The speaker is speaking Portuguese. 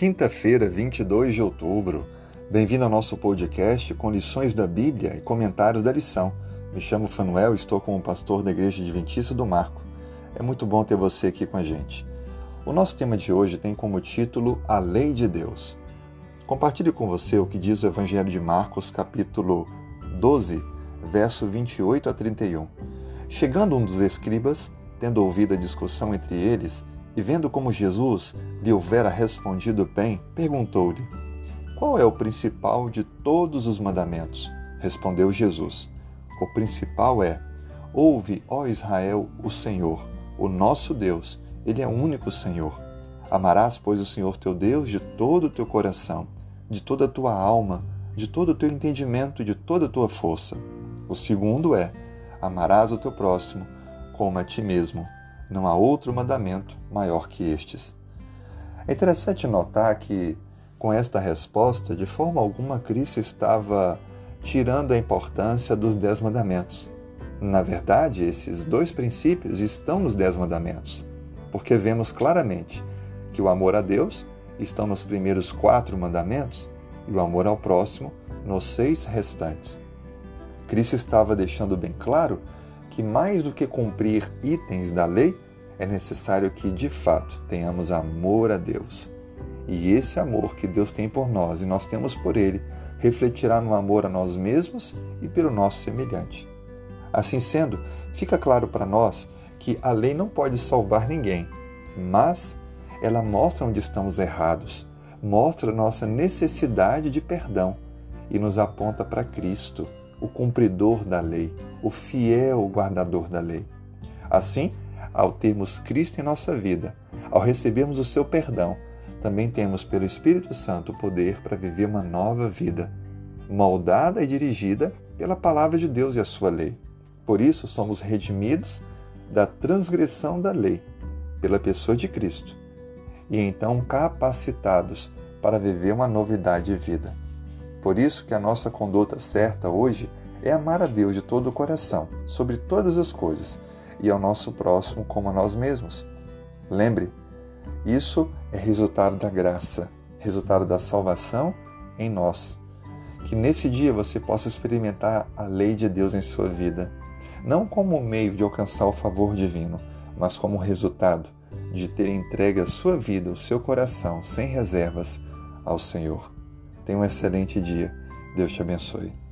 quinta-feira, 22 de outubro. Bem-vindo ao nosso podcast com lições da Bíblia e comentários da lição. Me chamo Fanuel e estou como pastor da Igreja Adventista do Marco. É muito bom ter você aqui com a gente. O nosso tema de hoje tem como título A Lei de Deus. Compartilhe com você o que diz o Evangelho de Marcos, capítulo 12, verso 28 a 31. Chegando um dos escribas, tendo ouvido a discussão entre eles, e vendo como Jesus lhe houvera respondido bem, perguntou-lhe: Qual é o principal de todos os mandamentos? Respondeu Jesus: O principal é: Ouve, ó Israel, o Senhor, o nosso Deus, ele é o único Senhor. Amarás, pois, o Senhor teu Deus de todo o teu coração, de toda a tua alma, de todo o teu entendimento e de toda a tua força. O segundo é: Amarás o teu próximo como a ti mesmo. Não há outro mandamento maior que estes. É interessante notar que, com esta resposta, de forma alguma Cristo estava tirando a importância dos Dez Mandamentos. Na verdade, esses dois princípios estão nos Dez Mandamentos, porque vemos claramente que o amor a Deus está nos primeiros quatro mandamentos e o amor ao próximo nos seis restantes. Cristo estava deixando bem claro que mais do que cumprir itens da lei, é necessário que, de fato, tenhamos amor a Deus. E esse amor que Deus tem por nós e nós temos por Ele refletirá no amor a nós mesmos e pelo nosso semelhante. Assim sendo, fica claro para nós que a lei não pode salvar ninguém, mas ela mostra onde estamos errados, mostra nossa necessidade de perdão e nos aponta para Cristo, o cumpridor da lei, o fiel guardador da lei. Assim, ao termos Cristo em nossa vida, ao recebermos o seu perdão, também temos pelo Espírito Santo o poder para viver uma nova vida, moldada e dirigida pela palavra de Deus e a sua lei. Por isso, somos redimidos da transgressão da lei pela pessoa de Cristo e então capacitados para viver uma novidade de vida. Por isso que a nossa conduta certa hoje é amar a Deus de todo o coração, sobre todas as coisas, e ao nosso próximo como a nós mesmos. Lembre, isso é resultado da graça, resultado da salvação em nós. Que nesse dia você possa experimentar a lei de Deus em sua vida, não como meio de alcançar o favor divino, mas como resultado de ter entregue a sua vida, o seu coração, sem reservas, ao Senhor. Tenha um excelente dia. Deus te abençoe.